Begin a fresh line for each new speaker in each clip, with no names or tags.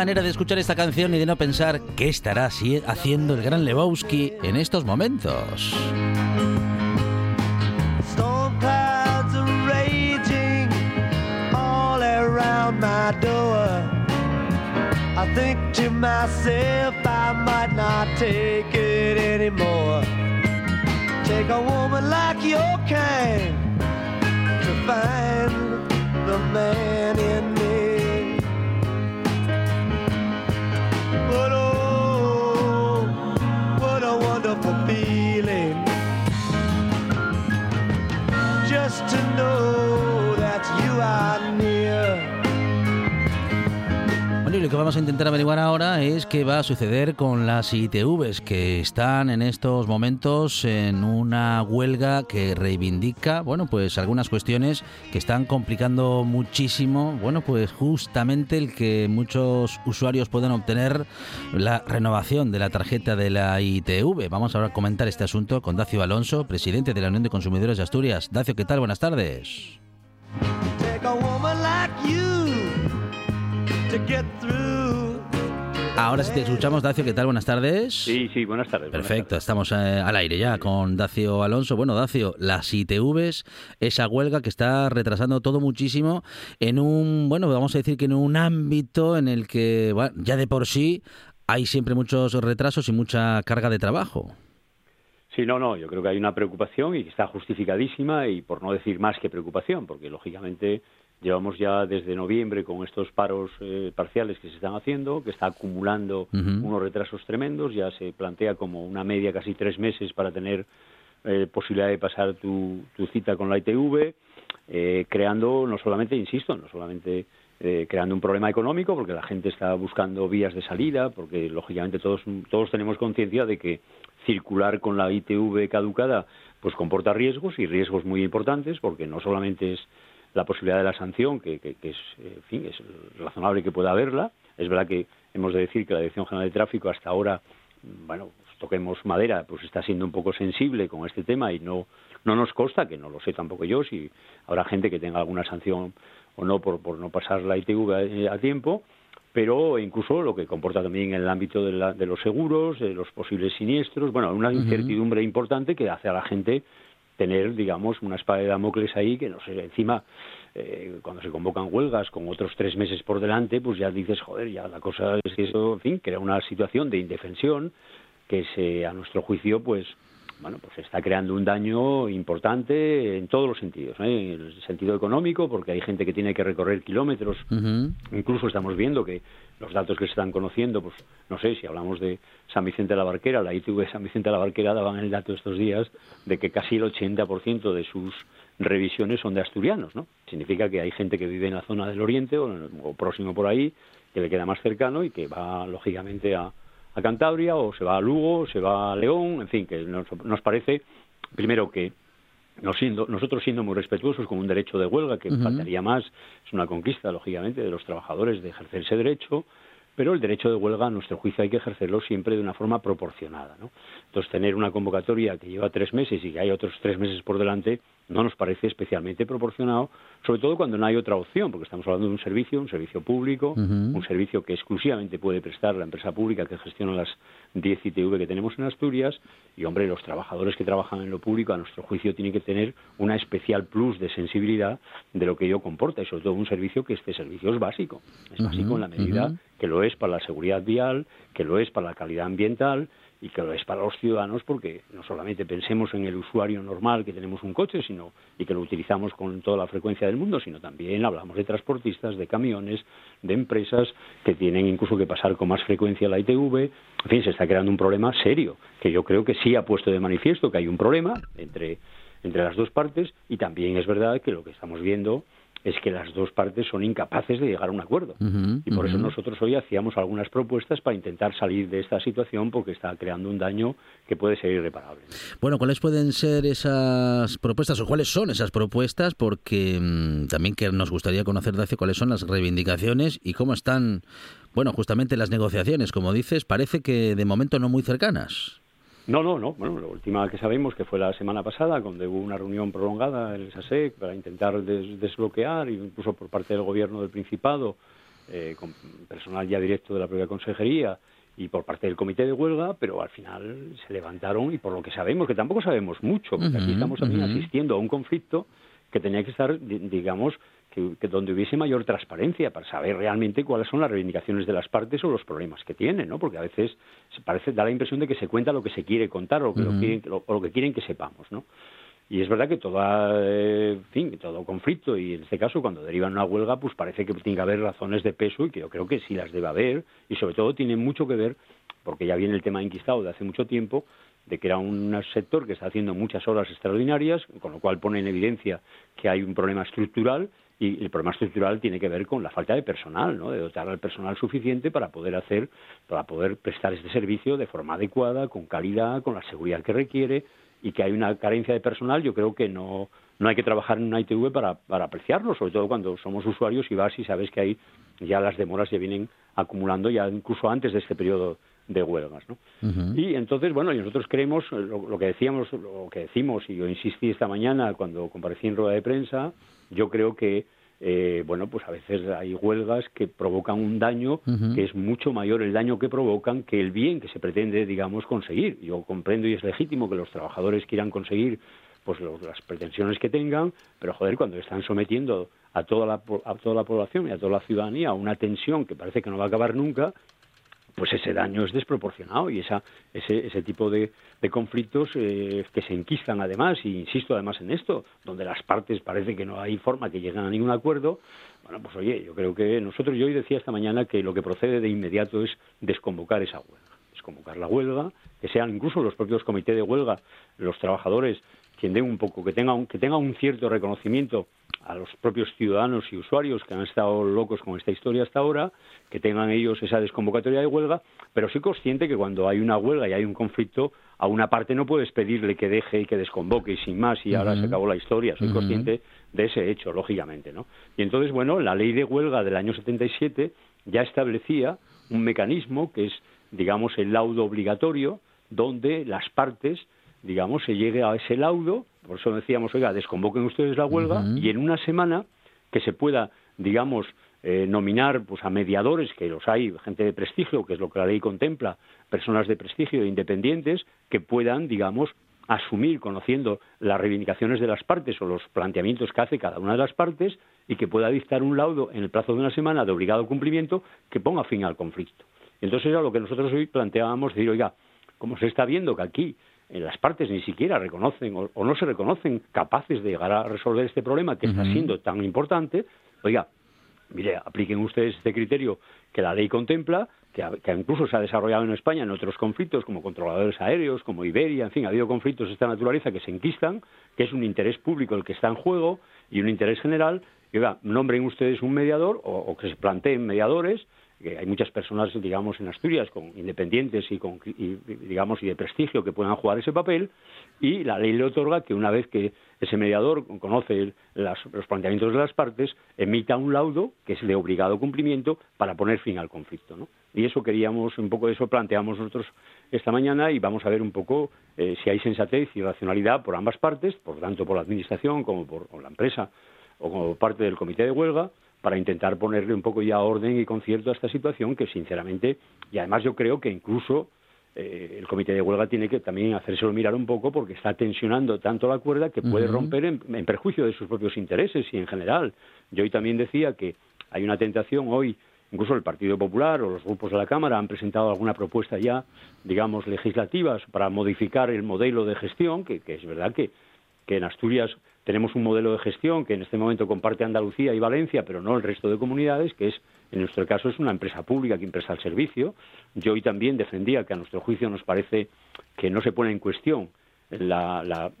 Manera de escuchar esta canción y de no pensar qué estará haciendo el gran Lebowski en estos momentos.
My door. I think to myself, I might not take it anymore. Take a woman like your kind to find the man in me. To know
y lo que vamos a intentar averiguar ahora es qué va a suceder con las ITVs que están en estos momentos en una huelga que reivindica, bueno, pues algunas cuestiones que están complicando muchísimo, bueno, pues justamente el que muchos usuarios puedan obtener la renovación de la tarjeta de la ITV. Vamos ahora a comentar este asunto con Dacio Alonso, presidente de la Unión de Consumidores de Asturias. Dacio, ¿qué tal? Buenas tardes.
Take a woman like you.
Ahora sí te escuchamos, Dacio, ¿qué tal? Buenas tardes.
Sí, sí, buenas tardes. buenas
Perfecto,
tardes.
estamos eh, al aire ya con Dacio Alonso. Bueno, Dacio, las ITVs, esa huelga que está retrasando todo muchísimo en un, bueno, vamos a decir que en un ámbito en el que bueno, ya de por sí hay siempre muchos retrasos y mucha carga de trabajo.
Sí, no, no, yo creo que hay una preocupación y que está justificadísima y por no decir más que preocupación, porque lógicamente llevamos ya desde noviembre con estos paros eh, parciales que se están haciendo, que está acumulando unos retrasos tremendos, ya se plantea como una media casi tres meses para tener eh, posibilidad de pasar tu, tu cita con la ITV, eh, creando no solamente, insisto, no solamente eh, creando un problema económico, porque la gente está buscando vías de salida, porque lógicamente todos, todos tenemos conciencia de que circular con la ITV caducada pues comporta riesgos y riesgos muy importantes, porque no solamente es la posibilidad de la sanción, que, que- que es, eh, en fin, es razonable que pueda haberla. Es verdad que hemos de decir que la Dirección General de Tráfico hasta ahora, bueno, pues toquemos madera, pues está siendo un poco sensible con este tema y no, no nos consta, que no lo sé tampoco yo, si habrá gente que tenga alguna sanción o no por, por no pasar la ITV a, eh, a tiempo, pero incluso lo que comporta también en el ámbito de, la- de los seguros, de los posibles siniestros, bueno, una incertidumbre importante que hace a la gente tener, digamos, una espada de Damocles ahí que, no sé, encima, eh, cuando se convocan huelgas con otros tres meses por delante, pues ya dices, joder, ya la cosa es que eso, en fin, crea una situación de indefensión que se, a nuestro juicio, pues, bueno, pues está creando un daño importante en todos los sentidos, ¿eh? en el sentido económico, porque hay gente que tiene que recorrer kilómetros. Incluso estamos viendo que los datos que se están conociendo, pues no sé, si hablamos de San Vicente de la Barquera, la ITV de San Vicente de la Barquera daban el dato estos días de que casi el 80% de sus revisiones son de asturianos, ¿no? Significa que hay gente que vive en la zona del oriente o, o próximo por ahí, que le queda más cercano y que va lógicamente a, a Cantabria o se va a Lugo, o se va a León, en fin, que nos, nos parece, primero que siendo, nosotros siendo muy respetuosos con un derecho de huelga, que
Ujú.
faltaría más, es una conquista, lógicamente, de los trabajadores de ejercer ese derecho, pero el derecho de huelga, a nuestro juicio, hay que ejercerlo siempre de una forma proporcionada. ¿no? Entonces, tener una convocatoria que lleva tres meses y que hay otros tres meses por delante, no nos parece especialmente proporcionado, sobre todo cuando no hay otra opción, porque estamos hablando de un servicio, un servicio público, un servicio que exclusivamente puede prestar la empresa pública que gestiona las 10 ITV que tenemos en Asturias, y hombre, los trabajadores que trabajan en lo público, a nuestro juicio, tienen que tener una especial plus de sensibilidad de lo que ello comporta, y sobre todo un servicio que este servicio es básico, es básico en la medida que lo es para la seguridad vial, que lo es para la calidad ambiental y que lo es para los ciudadanos porque no solamente pensemos en el usuario normal que tenemos un coche sino y que lo utilizamos con toda la frecuencia del mundo sino también hablamos de transportistas de camiones de empresas que tienen incluso que pasar con más frecuencia la ITV en fin se está creando un problema serio que yo creo que sí ha puesto de manifiesto que hay un problema entre entre las dos partes y también es verdad que lo que estamos viendo es que las dos partes son incapaces de llegar a un acuerdo. y por eso nosotros hoy hacíamos algunas propuestas para intentar salir de esta situación porque está creando un daño que puede ser irreparable.
Bueno, ¿cuáles pueden ser esas propuestas o cuáles son esas propuestas? Porque mm, también que nos gustaría conocer, Dacio, cuáles son las reivindicaciones y cómo están, bueno, justamente las negociaciones. Como dices, parece que de momento no muy cercanas.
No, no, no. Bueno, la última que sabemos que fue la semana pasada, cuando hubo una reunión prolongada en el SASEC para intentar desbloquear, incluso por parte del gobierno del Principado, eh, con personal ya directo de la propia consejería y por parte del comité de huelga, pero al final se levantaron y por lo que sabemos, que tampoco sabemos mucho, porque aquí estamos también asistiendo a un conflicto que tenía que estar, digamos, que, donde hubiese mayor transparencia para saber realmente cuáles son las reivindicaciones de las partes o los problemas que tienen, ¿no? Porque a veces se parece da la impresión de que se cuenta lo que se quiere contar o, que lo, quieren, o lo que quieren que sepamos, ¿no? Y es verdad que toda, eh, fin, todo conflicto, y en este caso cuando derivan una huelga, pues parece que tiene que haber razones de peso y que yo creo que sí las debe haber, y sobre todo tiene mucho que ver, porque ya viene el tema enquistado de hace mucho tiempo, de que era un sector que está haciendo muchas horas extraordinarias, con lo cual pone en evidencia que hay un problema estructural y el problema estructural tiene que ver con la falta de personal, ¿no? de dotar al personal suficiente para poder hacer, para poder prestar este servicio de forma adecuada, con calidad, con la seguridad que requiere y que hay una carencia de personal, yo creo que no, no hay que trabajar en una ITV para, para apreciarlo, sobre todo cuando somos usuarios y vas y sabes que hay ya las demoras se vienen acumulando ya incluso antes de este periodo de huelgas, ¿no? Y entonces, bueno, nosotros creemos lo, lo, que decíamos, lo que decimos y yo insistí esta mañana cuando comparecí en rueda de prensa, yo creo que eh, bueno, pues a veces hay huelgas que provocan un daño que es mucho mayor el daño que provocan que el bien que se pretende, digamos, conseguir. Yo comprendo y es legítimo que los trabajadores quieran conseguir pues las pretensiones que tengan, pero joder, cuando están sometiendo a toda la, a toda la población y a toda la ciudadanía a una tensión que parece que no va a acabar nunca, pues ese daño es desproporcionado y esa, ese, ese tipo de, de conflictos eh, que se enquistan además, y insisto además en esto, donde las partes parece que no hay forma que lleguen a ningún acuerdo, bueno, pues oye, yo creo que nosotros, yo hoy decía esta mañana que lo que procede de inmediato es desconvocar esa huelga, desconvocar la huelga, que sean incluso los propios comités de huelga, los trabajadores, den un poco, que tenga un, que tenga un cierto reconocimiento a los propios ciudadanos y usuarios que han estado locos con esta historia hasta ahora, que tengan ellos esa desconvocatoria de huelga, pero soy consciente que cuando hay una huelga y hay un conflicto, a una parte no puedes pedirle que deje y que desconvoque y sin más y ahora se acabó la historia. Soy consciente de ese hecho, lógicamente, ¿no? Y entonces, bueno, la ley de huelga del año 77 ya establecía un mecanismo que es, digamos, el laudo obligatorio, donde las partes digamos, se llegue a ese laudo, por eso decíamos, oiga, desconvoquen ustedes la huelga y en una semana que se pueda, digamos, eh, nominar pues a mediadores, que los hay, gente de prestigio, que es lo que la ley contempla, personas de prestigio independientes, que puedan, digamos, asumir, conociendo las reivindicaciones de las partes o los planteamientos que hace cada una de las partes, y que pueda dictar un laudo en el plazo de una semana de obligado cumplimiento que ponga fin al conflicto. Entonces era lo que nosotros hoy planteábamos, decir, oiga, como se está viendo que aquí en las partes ni siquiera reconocen o, no se reconocen capaces de llegar a resolver este problema que está siendo tan importante, oiga, mire, apliquen ustedes este criterio que la ley contempla, que, incluso se ha desarrollado en España en otros conflictos, como controladores aéreos, como Iberia, en fin, ha habido conflictos de esta naturaleza que se enquistan, que es un interés público el que está en juego y un interés general, y oiga, nombren ustedes un mediador o que se planteen mediadores que hay muchas personas, digamos, en Asturias, con independientes y, con, digamos, de prestigio que puedan jugar ese papel, y la ley le otorga que una vez que ese mediador conoce los planteamientos de las partes, emita un laudo que es de obligado cumplimiento para poner fin al conflicto, ¿no? Y eso queríamos, un poco de eso planteamos nosotros esta mañana y vamos a ver un poco eh, si hay sensatez y racionalidad por ambas partes, por tanto por la Administración como por la empresa o como parte del comité de huelga, para intentar ponerle un poco ya orden y concierto a esta situación que sinceramente y además yo creo que incluso eh, el comité de huelga tiene que también hacérselo mirar un poco porque está tensionando tanto la cuerda que puede romper en, en, perjuicio de sus propios intereses y en general. Yo hoy también decía que hay una tentación hoy incluso el Partido Popular o los grupos de la Cámara han presentado alguna propuesta ya, digamos, legislativas para modificar el modelo de gestión, que, es verdad que, que en Asturias tenemos un modelo de gestión que en este momento comparte Andalucía y Valencia, pero no el resto de comunidades, que es, en nuestro caso, es una empresa pública quien presta el servicio. Yo hoy también defendía que a nuestro juicio nos parece que no se pone en cuestión la, la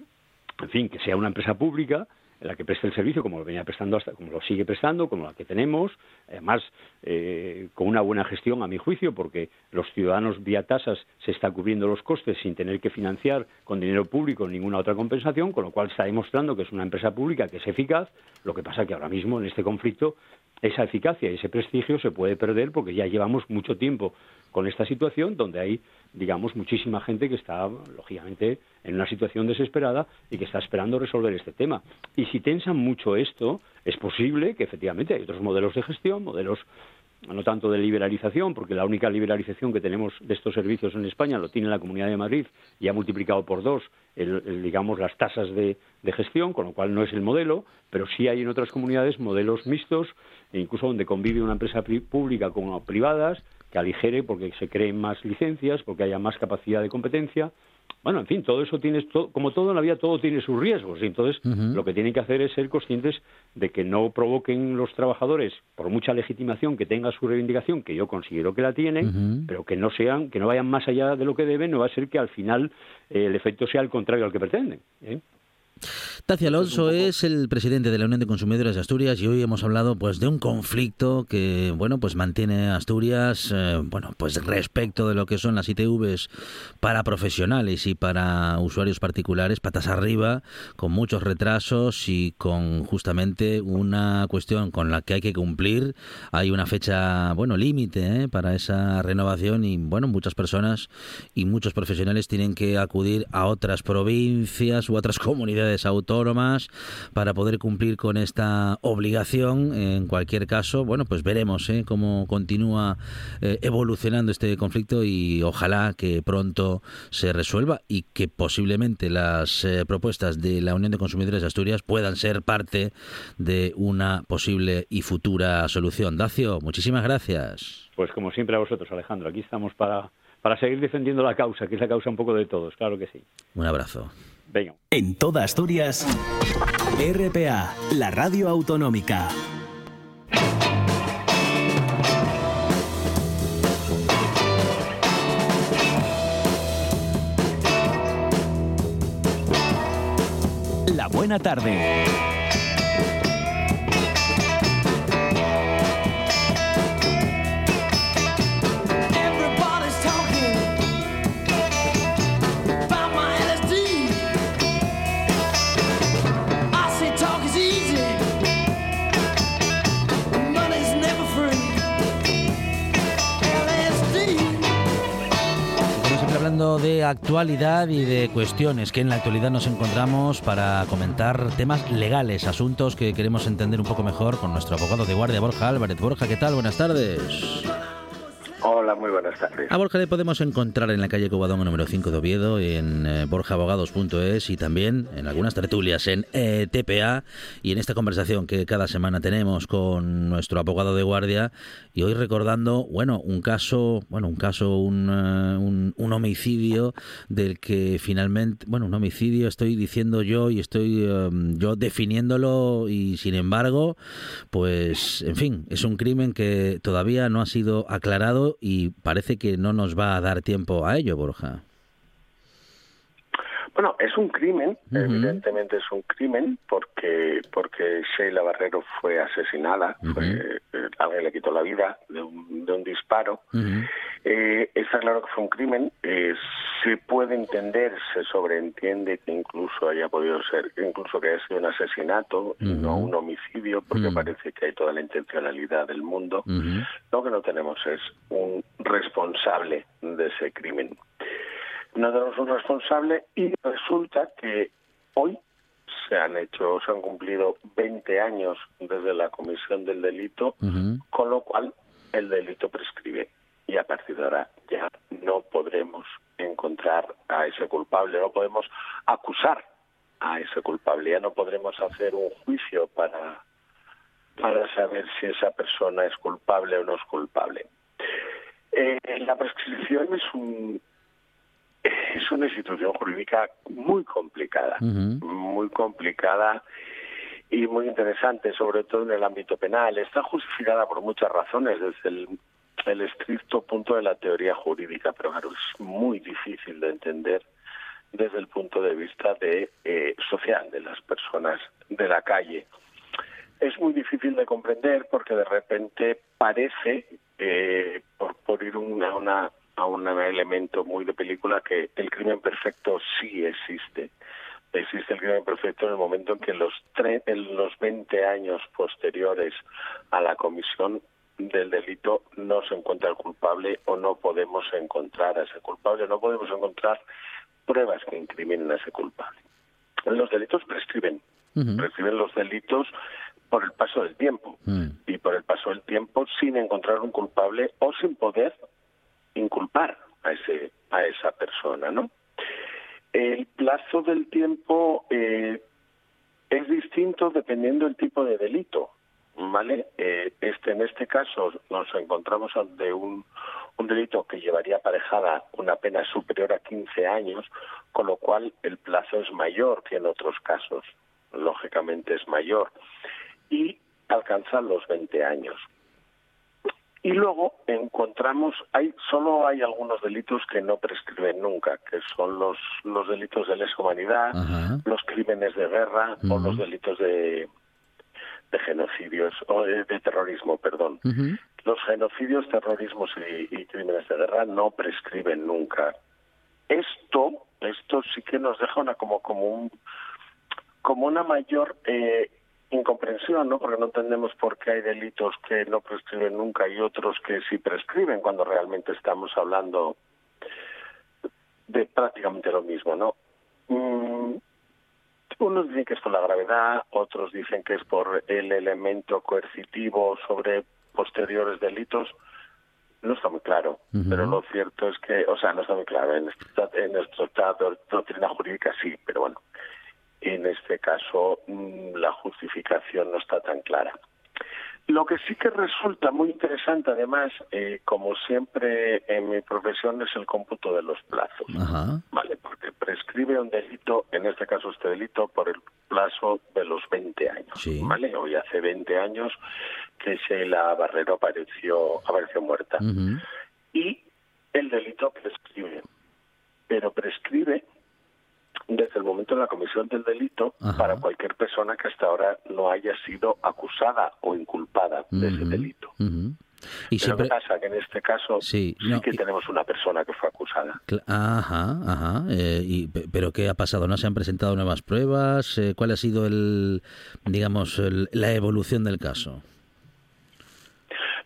en fin, que sea una empresa pública, la que preste el servicio como lo venía prestando hasta como lo sigue prestando como la que tenemos además eh, con una buena gestión a mi juicio porque los ciudadanos vía tasas se está cubriendo los costes sin tener que financiar con dinero público ninguna otra compensación con lo cual está demostrando que es una empresa pública que es eficaz. Lo que pasa que ahora mismo en este conflicto esa eficacia y ese prestigio se puede perder porque ya llevamos mucho tiempo con esta situación donde hay digamos, muchísima gente que está, lógicamente, en una situación desesperada y que está esperando resolver este tema. Y si tensan mucho esto, es posible que efectivamente hay otros modelos de gestión, modelos no tanto de liberalización, porque la única liberalización que tenemos de estos servicios en España lo tiene la Comunidad de Madrid y ha multiplicado por dos, digamos, las tasas de, de, gestión, con lo cual no es el modelo, pero sí hay en otras comunidades modelos mixtos, incluso donde convive una empresa pública con privadas, que aligere porque se creen más licencias, porque haya más capacidad de competencia. Bueno, en fin, todo eso tiene, como todo en la vida, todo tiene sus riesgos. Y entonces lo que tienen que hacer es ser conscientes de que no provoquen los trabajadores, por mucha legitimación que tenga su reivindicación, que yo considero que la tienen, pero que no sean, que no vayan más allá de lo que deben, no va a ser que al final eh, el efecto sea el contrario al que pretenden. ¿eh?
Tacia Alonso es el presidente de la Unión de Consumidores de Asturias y hoy hemos hablado pues de un conflicto que bueno pues mantiene Asturias eh, bueno pues respecto de lo que son las ITVs para profesionales y para usuarios particulares patas arriba con muchos retrasos y con justamente una cuestión con la que hay que cumplir. Hay una fecha bueno límite eh, para esa renovación y bueno muchas personas y muchos profesionales tienen que acudir a otras provincias u otras comunidades autónomas para poder cumplir con esta obligación. En cualquier caso, bueno, pues veremos ¿eh? cómo continúa eh, evolucionando este conflicto y ojalá que pronto se resuelva y que posiblemente las eh, propuestas de la Unión de Consumidores de Asturias puedan ser parte de una posible y futura solución. Dacio, muchísimas gracias.
Pues como siempre a vosotros, Alejandro. Aquí estamos para, para seguir defendiendo la causa, que es la causa un poco de todos, claro que sí.
Un abrazo.
En toda Asturias, RPA, la radio autonómica. La buena tarde.
De actualidad y de cuestiones que en la actualidad nos encontramos para comentar temas legales, asuntos que queremos entender un poco mejor con nuestro abogado de guardia, Borja Álvarez. Borja, ¿qué tal? Buenas tardes.
Hola, muy buenas tardes.
A Borja le podemos encontrar en la calle Cobadón número 5 de Oviedo, en eh, borjaabogados.es y también en algunas tertulias en eh, TPA y en esta conversación que cada semana tenemos con nuestro abogado de guardia y hoy recordando, bueno, un caso, bueno, un caso, un, eh, un, homicidio del que finalmente, bueno, un homicidio estoy diciendo yo y estoy yo definiéndolo y sin embargo, pues, en fin, es un crimen que todavía no ha sido aclarado y parece que no nos va a dar tiempo a ello, Borja.
Bueno, es un crimen, evidentemente es un crimen, porque porque Sheila Barrero fue asesinada, fue, eh, alguien le quitó la vida de un, de un disparo. eh, está claro que fue un crimen, eh, se puede entender, se sobreentiende que incluso haya podido ser, incluso que haya sido un asesinato y no un homicidio, porque parece que hay toda la intencionalidad del mundo. Lo que no tenemos es un responsable de ese crimen no tenemos un responsable y resulta que hoy se han hecho, se han cumplido 20 años desde la comisión del delito, con lo cual el delito prescribe y a partir de ahora ya no podremos encontrar a ese culpable, no podemos acusar a ese culpable, ya no podremos hacer un juicio para para saber si esa persona es culpable o no es culpable. Eh, la prescripción es un es una institución jurídica muy complicada, muy complicada y muy interesante, sobre todo en el ámbito penal. Está justificada por muchas razones, desde el, el estricto punto de la teoría jurídica, pero claro, es muy difícil de entender desde el punto de vista de eh, social de las personas de la calle. Es muy difícil de comprender porque de repente parece, eh, por, por ir una, una, a un elemento muy de película, que el crimen perfecto sí existe. Existe el crimen perfecto en el momento en que los, en los 20 años posteriores a la comisión del delito no se encuentra el culpable o no podemos encontrar a ese culpable, no podemos encontrar pruebas que incriminen a ese culpable. Los delitos prescriben, prescriben los delitos por el paso del tiempo. Mm. y por el paso del tiempo sin encontrar un culpable o sin poder inculpar a ese a esa persona, ¿no? El plazo del tiempo eh, es distinto dependiendo del tipo de delito, ¿vale? Eh, este, en este caso nos encontramos ante un, un delito que llevaría aparejada una pena superior a 15 años, con lo cual el plazo es mayor que en otros casos, lógicamente es mayor, y alcanza los 20 años. Y luego encontramos, hay solo hay algunos delitos que no prescriben nunca, que son los los delitos de lesa humanidad, los crímenes de guerra o los delitos de de genocidios o de, terrorismo, perdón. Los genocidios, terrorismos y, crímenes de guerra no prescriben nunca. Esto esto sí que nos deja una como como un como una mayor eh, incomprensión, ¿no? Porque no entendemos por qué hay delitos que no prescriben nunca y otros que sí prescriben cuando realmente estamos hablando de prácticamente lo mismo, ¿no? Mm, unos dicen que es por la gravedad, otros dicen que es por el elemento coercitivo sobre posteriores delitos. No está muy claro, pero lo cierto es que, o sea, no está muy claro. En, en nuestra doctrina jurídica sí, pero bueno, en este caso mm, la justificación no está tan clara. Lo que sí que resulta muy interesante, además, eh, como siempre en mi profesión, es el cómputo de los plazos. ¿Vale? Porque prescribe un delito, en este caso este delito, por el plazo de los 20 años. ¿Vale? Hoy hace 20 años que Sheila Barrero apareció, apareció muerta. Y el delito prescribe. Pero prescribe desde el momento de la comisión del delito para cualquier persona que hasta ahora no haya sido acusada o inculpada de ese delito. Y Pero siempre... pasa? Que en este caso sí, que tenemos una persona que fue acusada.
Ajá, ajá. Eh, y, ¿Pero qué ha pasado? ¿No se han presentado nuevas pruebas? Eh, ¿Cuál ha sido el, digamos, la evolución del caso?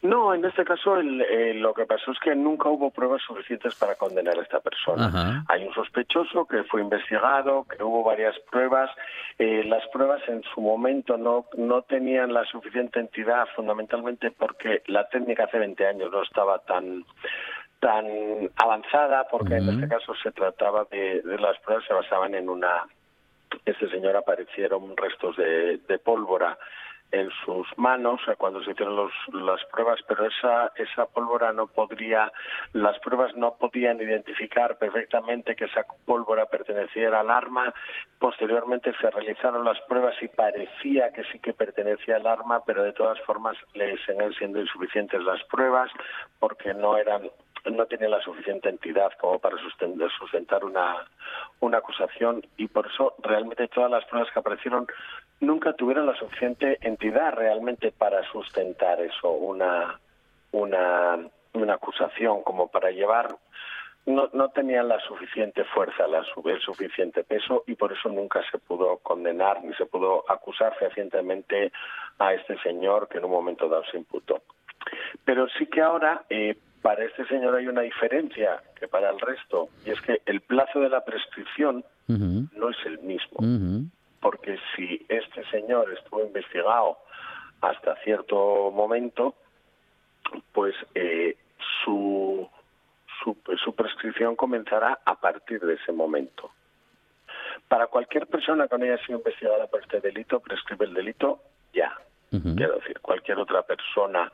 No, en este caso eh, lo que pasó es que nunca hubo pruebas suficientes para condenar a esta persona. Hay un sospechoso que fue investigado, que hubo varias pruebas. Eh, las pruebas en su momento no, no tenían la suficiente entidad, fundamentalmente porque la técnica hace 20 años no estaba tan tan avanzada, porque en este caso se trataba de, de las pruebas se basaban en una este señor aparecieron restos de, de pólvora en sus manos cuando se hicieron los, las pruebas, pero esa, esa pólvora no podría, las pruebas no podían identificar perfectamente que esa pólvora perteneciera al arma. Posteriormente se realizaron las pruebas y parecía que sí que pertenecía al arma, pero de todas formas le siguen siendo insuficientes las pruebas porque no eran no tiene la suficiente entidad como para sustentar una, una acusación y por eso realmente todas las pruebas que aparecieron nunca tuvieron la suficiente entidad realmente para sustentar eso, una, una, una acusación como para llevar no, no tenían la suficiente fuerza, la, el suficiente peso y por eso nunca se pudo condenar ni se pudo acusar fehacientemente a este señor que en un momento dado se imputó. Pero sí que ahora eh, para este señor hay una diferencia que para el resto, y es que el plazo de la prescripción no es el mismo. Porque si este señor estuvo investigado hasta cierto momento, pues eh, su, su, su prescripción comenzará a partir de ese momento. Para cualquier persona que no haya sido investigada por este delito, prescribe el delito ya. Quiero decir, cualquier otra persona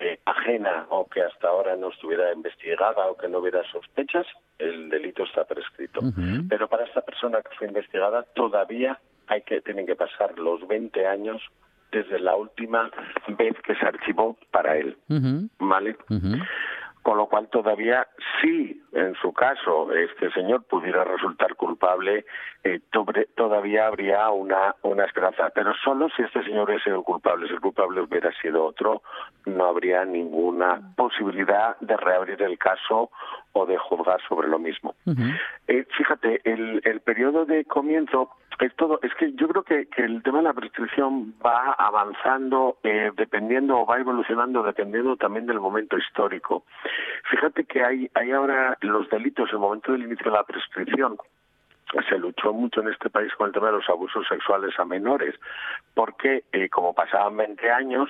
eh, ajena o que hasta ahora no estuviera investigada o que no hubiera sospechas, el delito está prescrito. Pero para esta persona que fue investigada todavía hay que tienen que pasar los 20 años desde la última vez que se archivó para él. ¿Vale? Con lo cual todavía sí, en su caso, este señor pudiera resultar culpable, eh, todavía habría una, una esperanza. Pero solo si este señor hubiera sido culpable, si el culpable hubiera sido otro, no habría ninguna posibilidad de reabrir el caso o de juzgar sobre lo mismo. eh, fíjate, el, el periodo de comienzo es todo, es que yo creo que, el tema de la prescripción va avanzando eh, dependiendo o va evolucionando dependiendo también del momento histórico. Fíjate que hay, hay ahora los delitos, el momento del inicio de la prescripción, se luchó mucho en este país con el tema de los abusos sexuales a menores, porque eh, como pasaban 20 años,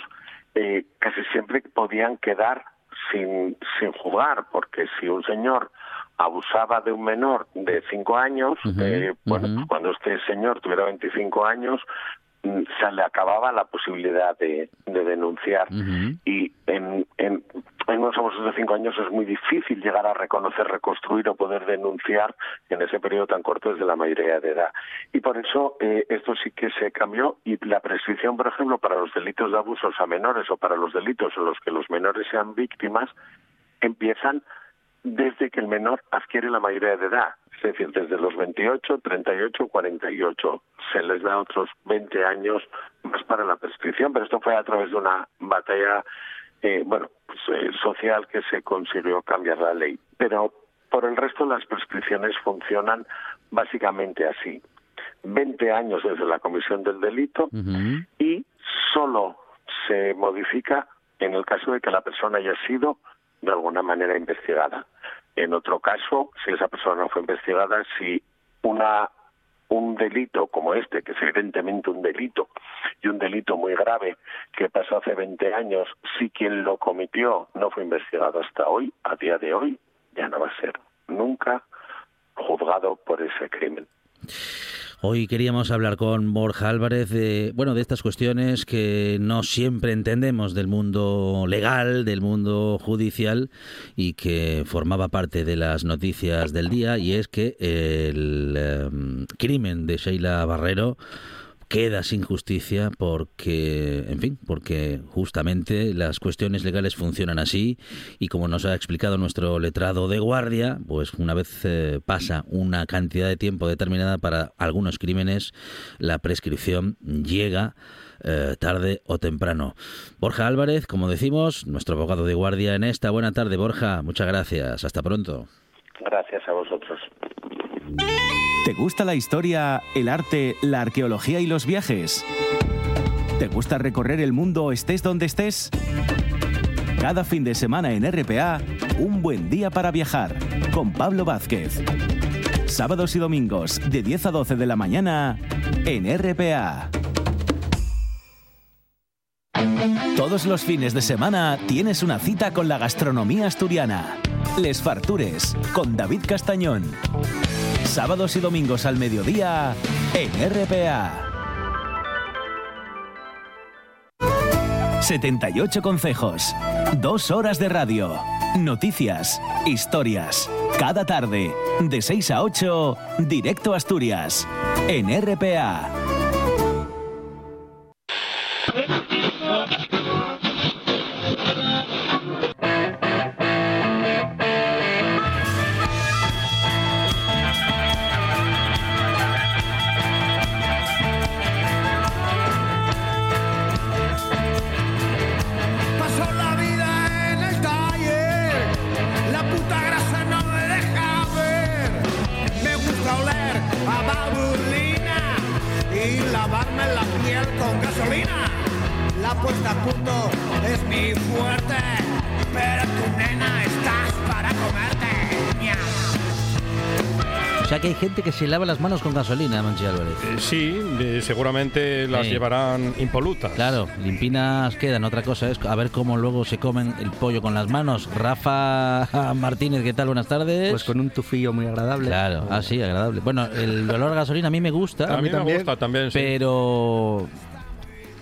eh, casi siempre podían quedar sin, sin jugar, porque si un señor abusaba de un menor de cinco años, eh, bueno, pues cuando este señor tuviera 25 años, mm, se le acababa la posibilidad de, de denunciar. Y en, en, en unos abusos de cinco años es muy difícil llegar a reconocer, reconstruir o poder denunciar en ese periodo tan corto desde la mayoría de edad. Y por eso eh, esto sí que se cambió y la prescripción, por ejemplo, para los delitos de abusos a menores o para los delitos en los que los menores sean víctimas, empiezan desde que el menor adquiere la mayoría de edad, es decir, desde los 28, 38, 48. Se les da otros 20 años más para la prescripción, pero esto fue a través de una batalla, eh, bueno, pues, eh, social que se consiguió cambiar la ley. Pero por el resto las prescripciones funcionan básicamente así. 20 años desde la comisión del delito y solo se modifica en el caso de que la persona haya sido de alguna manera investigada. En otro caso, si esa persona no fue investigada, si una un delito como este, que es evidentemente un delito, y un delito muy grave que pasó hace 20 años, si quien lo cometió no fue investigado hasta hoy, a día de hoy, ya no va a ser nunca juzgado por ese crimen.
Hoy queríamos hablar con Borja Álvarez de, bueno, de estas cuestiones que no siempre entendemos del mundo legal, del mundo judicial y que formaba parte de las noticias del día y es que el um, crimen de Sheila Barrero queda sin justicia porque, en fin, porque justamente las cuestiones legales funcionan así y como nos ha explicado nuestro letrado de guardia, pues una vez eh, pasa una cantidad de tiempo determinada para algunos crímenes, la prescripción llega eh, tarde o temprano. Borja Álvarez, como decimos, nuestro abogado de guardia en esta. Buena tarde, Borja. Muchas gracias. Hasta pronto.
Gracias a vosotros.
¿Te gusta la historia, el arte, la arqueología y los viajes? ¿Te gusta recorrer el mundo estés donde estés? Cada fin de semana en RPA, un buen día para viajar con Pablo Vázquez. Sábados y domingos de 10 a 12 de la mañana en RPA. Todos los fines de semana tienes una cita con la gastronomía asturiana. Les Fartures con David Castañón. Sábados y domingos al mediodía en RPA. 78 consejos. Dos horas de radio. Noticias. Historias. Cada tarde. De 6 a 8. Directo a Asturias. En RPA.
Que hay gente que se lava las manos con gasolina, Manchi Álvarez.
Eh, sí, eh, seguramente las
Sí.
llevarán impolutas.
Claro, limpinas quedan. Otra cosa es a ver cómo luego se comen el pollo con las manos. Rafa Martínez, ¿qué tal? Buenas tardes.
Pues con un tufillo muy agradable.
Claro, ah, sí, agradable. Bueno, el olor a gasolina a mí me gusta.
A mí me gusta también, sí.
Pero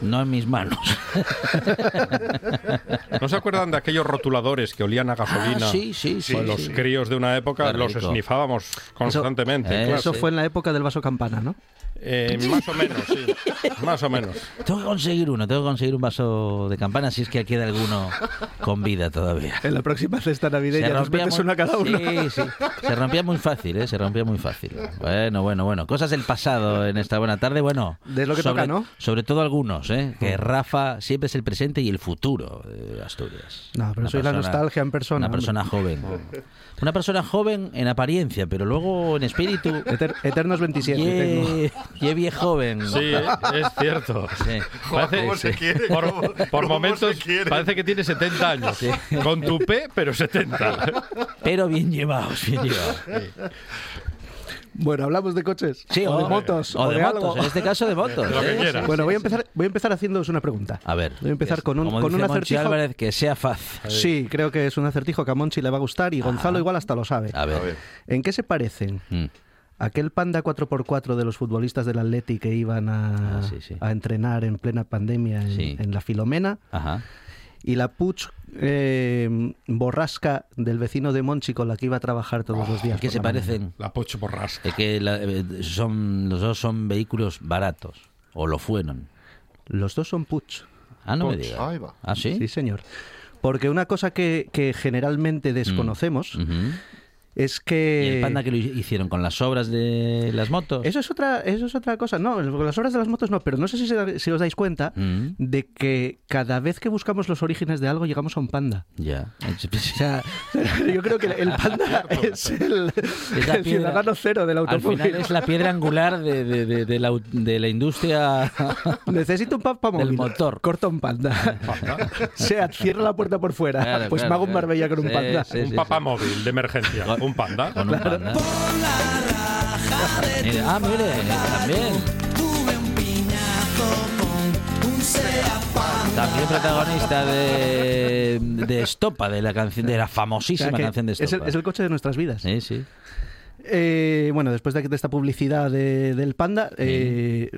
No en mis manos.
¿No se acuerdan de aquellos rotuladores que olían a gasolina?
Ah, sí, sí, sí.
Pues los
sí.
críos de una época los esnifábamos constantemente.
Eh,
claro.
Eso fue en la época del vaso campana, ¿no?
Eh, más o menos, sí. Más o menos.
Tengo que conseguir uno, tengo que conseguir un vaso de campana si es que queda alguno con vida todavía.
En la próxima cesta
Se
navideña nos
rompía
metes
muy-
una cada uno.
Sí, sí. Se rompía muy fácil, ¿eh? Se rompía muy fácil. Bueno, bueno, bueno. Cosas del pasado en esta buena tarde. Bueno,
De lo que
sobre,
toca, ¿no?
Sobre todo algunos, ¿eh? Que Rafa siempre es el presente y el futuro de Asturias.
No, pero
Una
soy la nostalgia en persona,
Una
hombre.
persona joven. Una persona joven en apariencia, pero luego en espíritu.
Eter- Eternos 27 tengo.
Ye, ye vie joven.
Sí, es cierto.
Sí.
Parece-
Sí, sí.
por, por momentos parece que tiene 70 años. Con tu P, pero 70.
Pero bien llevados, bien llevados.
Bueno, hablamos de coches.
Sí,
o de motos.
O de, motos,
algo.
en este caso de motos.
Lo que
¿eh?
quieras.
Bueno, voy a empezar, voy a empezar haciéndoos una pregunta.
A ver.
Voy a empezar con un,
como
con
dice
un
Monchi
acertijo.
Álvarez, que sea fácil.
Sí, creo que es un acertijo que a Monchi le va a gustar y Gonzalo igual hasta lo sabe.
A ver.
¿En qué se parecen
Mm.
aquel panda 4x4 de los futbolistas del Atleti que iban a,
Ah, sí, sí.
a entrenar en plena pandemia en,
Sí.
en la Filomena
Ajá.
y la Puch eh, borrasca del vecino de Monchi con la que iba a trabajar todos los días?
¿Qué
por
se
la mañana?
parecen?
La Pocho Borrasca.
Es que la- eh, son, los dos son vehículos baratos. O lo fueron.
Los dos son Puch.
Ah, no me
Poch.
digas.
Ahí va.
¿Ah, sí?
Sí, señor. Porque una cosa que, que generalmente desconocemos
Ujú.
Es
¿Y
que...
el panda que lo hicieron con las obras de las motos?
Eso es otra, eso es otra cosa. No, con las horas de las motos no, pero no sé si, se- si os dais cuenta
Mm,
de que cada vez que buscamos los orígenes de algo llegamos a un panda.
ya.
O sea, yo creo que el panda es el,
Es la
el
piedra-
ciudadano cero del
Al
automóvil.
final es la piedra angular de, de- de- de la, de la industria.
Necesito un papa
Del
móvil.
motor.
Corta un panda. Seat, cierra la puerta por fuera.
Claro,
pues
claro,
me hago un
claro.
Marbella con un
Sí,
panda.
sí,
Un
sí,
papá
sí.
móvil de emergencia.
Con-
Un panda.
Con un panda. Mire, ah, mire, también. También protagonista de, de Estopa, de la canción, de la
O sea
famosísima canción de
es,
Estopa.
el, es el coche de nuestras vidas.
Sí, sí.
Eh, bueno, después de, de esta publicidad de- del panda, eh,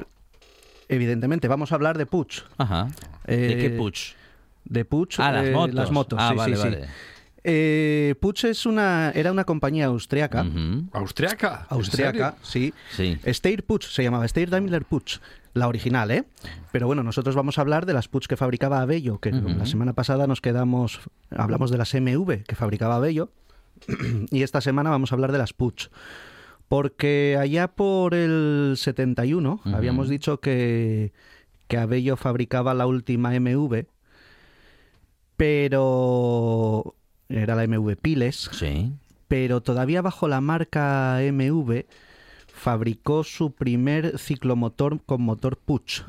evidentemente vamos a hablar de Puch.
Ajá. ¿De
Eh,
qué puch?
De Puch,
Ah, las
eh,
motos.
las motos,
Ah,
sí,
vale,
sí, sí. Eh, Puch es una, era una compañía austriaca.
¿Austriaca? ¿En
Austriaca, sí.
Sí.
Steyr Puch se llamaba, Steyr Daimler Puch, la original, ¿eh? Pero bueno, nosotros vamos a hablar de las Puch que fabricaba Abello, que la semana pasada nos quedamos, hablamos de las MV que fabricaba Abello, y esta semana vamos a hablar de las Puch. Porque allá por el 71
Ujú.
habíamos dicho que, que Abello fabricaba la última MV, pero era la MV Piles,
Sí.
pero todavía bajo la marca MV fabricó su primer ciclomotor con motor Puch,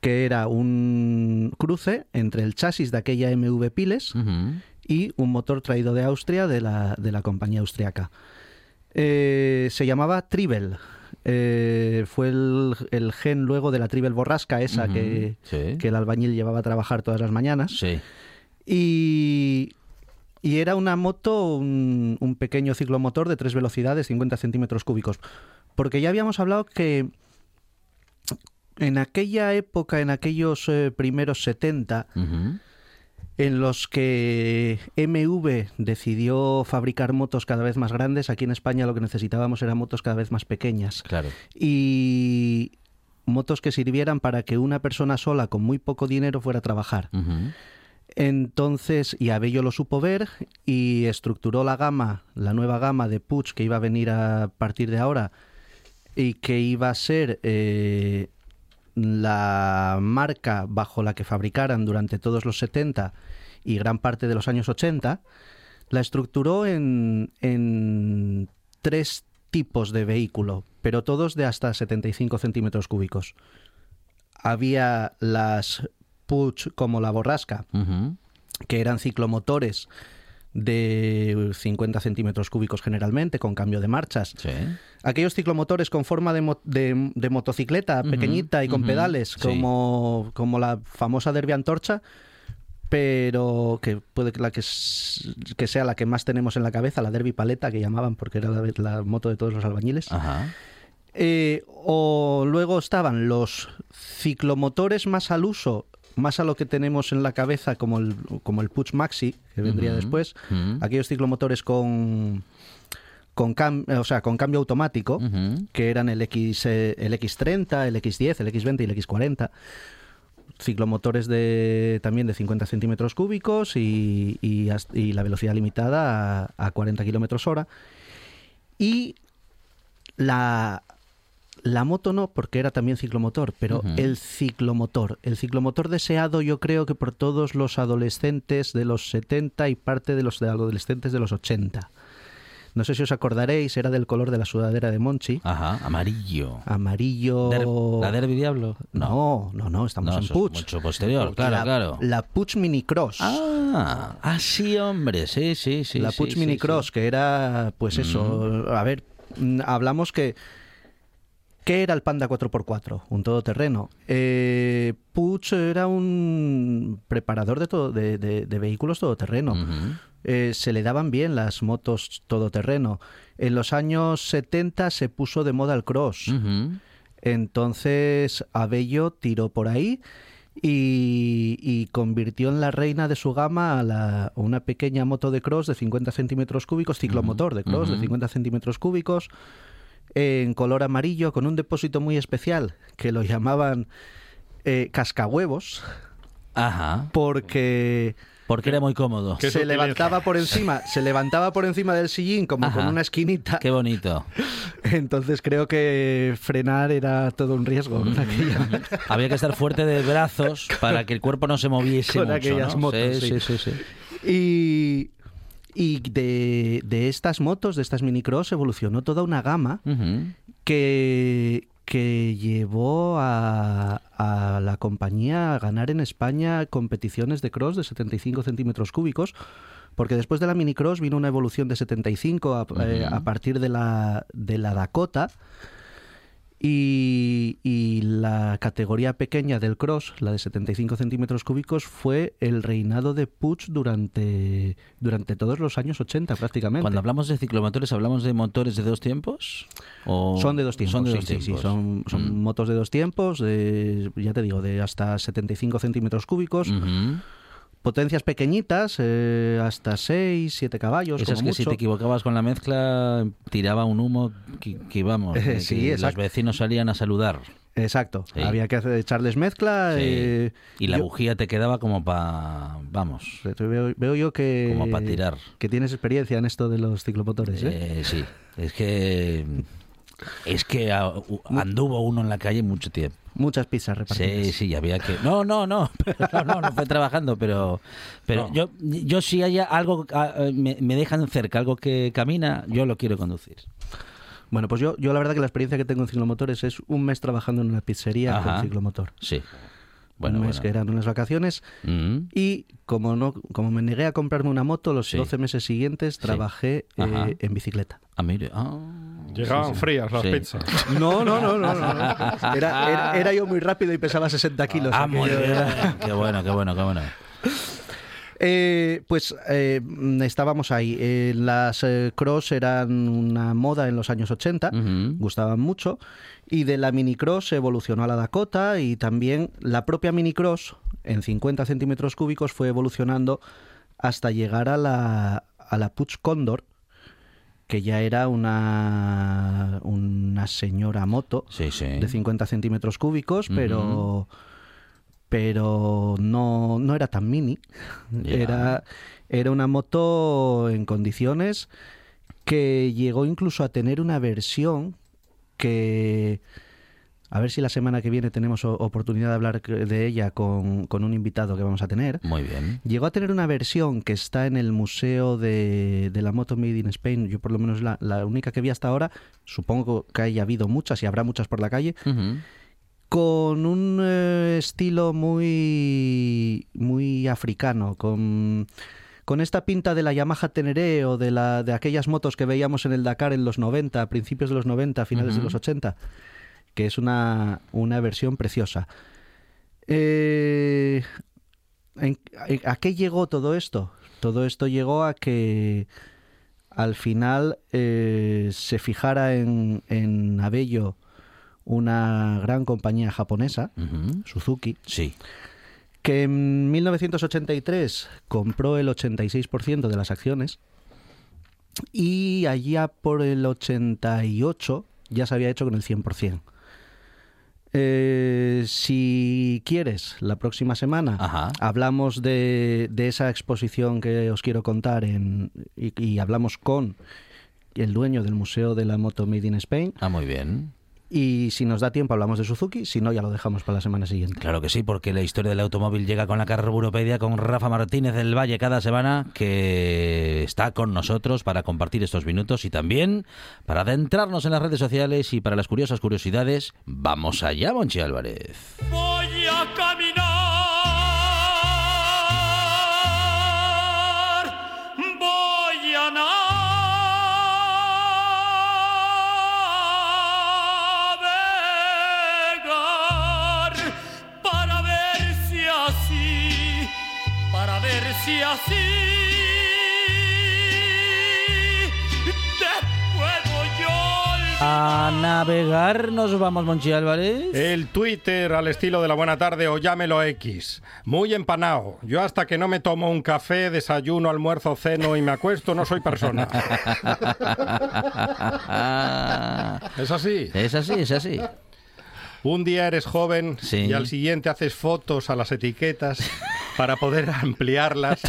que era un cruce entre el chasis de aquella MV Piles y un motor traído de Austria de la, de la compañía austriaca. Eh, se llamaba Tribel. Eh, fue el, el gen luego de la Tribel borrasca esa que,
Sí.
que el albañil llevaba a trabajar todas las mañanas.
Sí.
Y, y era una moto, un, un pequeño ciclomotor de tres velocidades, 50 centímetros cúbicos. Porque ya habíamos hablado que en aquella época, en aquellos eh, primeros 70,
Ujú.
en los que MV decidió fabricar motos cada vez más grandes, aquí en España lo que necesitábamos eran motos cada vez más pequeñas.
Claro.
Y motos que sirvieran para que una persona sola con muy poco dinero fuera a trabajar. Entonces, y Abello lo supo ver y estructuró la gama, la nueva gama de Puch que iba a venir a partir de ahora y que iba a ser eh, la marca bajo la que fabricaran durante todos los 70 y gran parte de los años 80, la estructuró en, en tres tipos de vehículo, pero todos de hasta 75 centímetros cúbicos. Había las Puch como la borrasca, que eran ciclomotores de 50 centímetros cúbicos generalmente, con cambio de marchas.
Sí.
Aquellos ciclomotores con forma de, mo- de- de motocicleta pequeñita y con pedales,
sí.
como, como la famosa Derby Antorcha, pero que puede que la que, que sea la que más tenemos en la cabeza, la Derby Paleta, que llamaban porque era la, la moto de todos los albañiles.
Ajá.
Eh, o luego estaban los ciclomotores más al uso, más a lo que tenemos en la cabeza como el, como el Puch Maxi, que vendría después. Aquellos ciclomotores con, con, cam- o sea, con cambio automático, que eran el, X, eh, el X30, el X10, el X20 y el X40 ciclomotores de también de 50 centímetros cúbicos y, y la velocidad limitada a, a 40 kilómetros hora. Y la, la moto no, porque era también ciclomotor, pero el ciclomotor. El ciclomotor deseado yo creo que por todos los adolescentes de los 70 y parte de los adolescentes de los 80. No sé si os acordaréis, era del color de la sudadera de Monchi.
Ajá, amarillo.
Amarillo.
Der- ¿La Derby Diablo?
No, no, no, estamos
No,
en Puch.
mucho posterior,
Porque
claro,
la,
claro.
La Puch Mini Cross.
Ah, ah, sí, hombre, sí, sí, sí.
la Puch
sí,
Mini
sí.
Cross, que era, pues eso, a ver, mm, hablamos que... ¿Qué era el Panda 4x4? Un todoterreno. Eh, Puch era un preparador de, todo, de, de- de vehículos todoterreno. Eh, se le daban bien las motos todoterreno. En los años 70 se puso de moda el cross. Entonces Abello tiró por ahí y, y convirtió en la reina de su gama a la- una pequeña moto de cross de 50 centímetros cúbicos, ciclomotor de cross de
ujú.
50 centímetros cúbicos, en color amarillo, con un depósito muy especial que lo llamaban eh, cascahuevos,
Ajá,
porque
porque era muy cómodo.
¿Qué
se
sutileza.
levantaba por encima, se levantaba por encima del sillín como con una esquinita.
Qué bonito.
Entonces creo que frenar era todo un riesgo
Mm.
aquella-
Había que estar fuerte de brazos para que el cuerpo no se moviese
Con
mucho,
aquellas
¿no?
motos,
sí,
sí.
sí, sí, sí.
Y, y de, de estas motos, de estas minicross, evolucionó toda una gama que, que llevó a, a la compañía a ganar en España competiciones de cross de 75 centímetros cúbicos. Porque después de la minicross vino una evolución de 75 a, eh,
Ujú.
a partir de la, de la Dakota. Y, y la categoría pequeña del cross, la de 75 centímetros cúbicos, fue el reinado de Puig durante, durante todos los años 80 prácticamente.
Cuando hablamos de ciclomotores, ¿hablamos de motores de dos tiempos? ¿O
Son de dos tiempos,
Son de
sí,
dos
sí, sí,
tiempos.
son, son
Mm.
motos de dos tiempos, de, ya te digo, de hasta 75 centímetros cúbicos. Potencias pequeñitas, eh, hasta 6, 7 caballos,
Esas
como
que si te equivocabas con la mezcla tiraba un humo que, que vamos,
Eh,
que
sí,
los vecinos salían a saludar.
Exacto,
Sí.
había que echarles mezcla.
Sí.
eh,
y la
yo-
bujía te quedaba como para, vamos,
Veo, veo yo que,
como para tirar.
que tienes experiencia en esto de los ciclomotores. ¿eh?
Eh, sí, es que es que anduvo uno en la calle mucho tiempo.
Muchas pizzas repartidas.
Sí, sí, había que. No, no, no, no, no, no fue trabajando, pero, pero
No.
yo, yo si hay algo me, me dejan cerca, algo que camina, yo lo quiero conducir.
Bueno, pues yo, yo la verdad que la experiencia que tengo en ciclomotores es un mes trabajando en una pizzería
Ajá.
con ciclomotor.
Sí. Bueno,
un mes
bueno.
que eran unas vacaciones
Mm.
Y como no, como me negué a comprarme una moto, los
Sí.
12 meses siguientes
Sí.
trabajé eh, en bicicleta.
Ah, mire. ah.
Llegaban frías las
Sí.
pizzas.
No, no, no, no. no. Era, era, era yo muy rápido y pesaba 60 kilos.
Ah, muy bien.
era-
Qué bueno, qué bueno, qué bueno.
Eh, pues eh, mm, estábamos ahí. Eh, las eh, cross eran una moda en los años 80,
Ujú.
gustaban mucho. Y de la minicross evolucionó a la Dakota y también la propia minicross en 50 centímetros cúbicos fue evolucionando hasta llegar a la, a la Puch Condor, que ya era una, una señora moto
Sí, sí.
de 50 centímetros cúbicos, pero pero no, no era tan mini. Era, era una moto en condiciones que llegó incluso a tener una versión que... A ver si la semana que viene tenemos oportunidad de hablar de ella con, con un invitado que vamos a tener.
Muy bien.
Llegó a tener una versión que está en el Museo de, de la Moto Made in Spain. Yo por lo menos la, la única que vi hasta ahora. Supongo que haya habido muchas y habrá muchas por la calle. Con un eh, estilo muy, muy africano. Con, con esta pinta de la Yamaha Teneré o de, la, de aquellas motos que veíamos en el Dakar en los 90, a principios de los 90, a finales de los 80. Que es una, una versión preciosa. Eh, ¿en- a- ¿A qué llegó todo esto? Todo esto llegó a que al final eh, se fijara en, en Abello una gran compañía japonesa. Suzuki,
Sí.
que en 1983 compró el 86% de las acciones y allá por el 88 ya se había hecho con el 100%. Eh, si quieres, la próxima semana
Ajá.
hablamos de, de esa exposición que os quiero contar en, y, y hablamos con el dueño del Museo de la Moto Made in Spain.
Ah, muy bien.
Y si nos da tiempo hablamos de Suzuki, si no ya lo dejamos para la semana siguiente.
Claro que sí, porque la historia del automóvil llega con la Carburopedia con Rafa Martínez del Valle cada semana, que está con nosotros para compartir estos minutos y también para adentrarnos en las redes sociales y para las curiosas curiosidades. Vamos allá, Monchi Álvarez.
Voy a caminar, si así te puedo yo
A navegar nos vamos, Monchi Álvarez.
El Twitter al estilo de la buena tarde o llámelo X. Muy empanado. Yo hasta que no me tomo un café, desayuno, almuerzo, ceno y me acuesto, no soy persona. ¿Es así?
es así, es así.
Un día eres joven
Sí.
y al siguiente haces fotos a las etiquetas para poder ampliarlas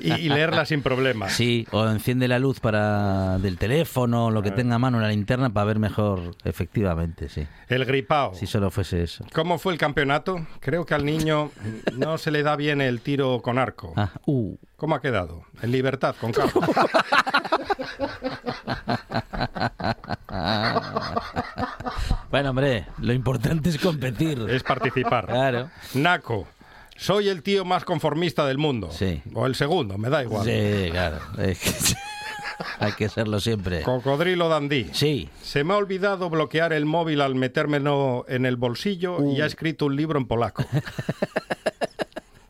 y, y leerlas sin problemas.
Sí, o enciende la luz para del teléfono, lo que tenga a mano, la linterna, para ver mejor, efectivamente, sí.
El gripao.
Si solo fuese eso.
¿Cómo fue el campeonato? Creo que al niño no se le da bien el tiro con arco.
Ah, uh.
¿Cómo ha quedado? En libertad, con Carlos.
Bueno, hombre, lo importante es competir.
es participar.
Claro.
Naco. Soy el tío más conformista del mundo.
Sí.
O el segundo, me da igual.
Sí, claro. Hay que serlo siempre.
Cocodrilo Dandí.
Sí.
Se me ha olvidado bloquear el móvil al metérmelo en el bolsillo y
Uh.
ha escrito un libro en polaco.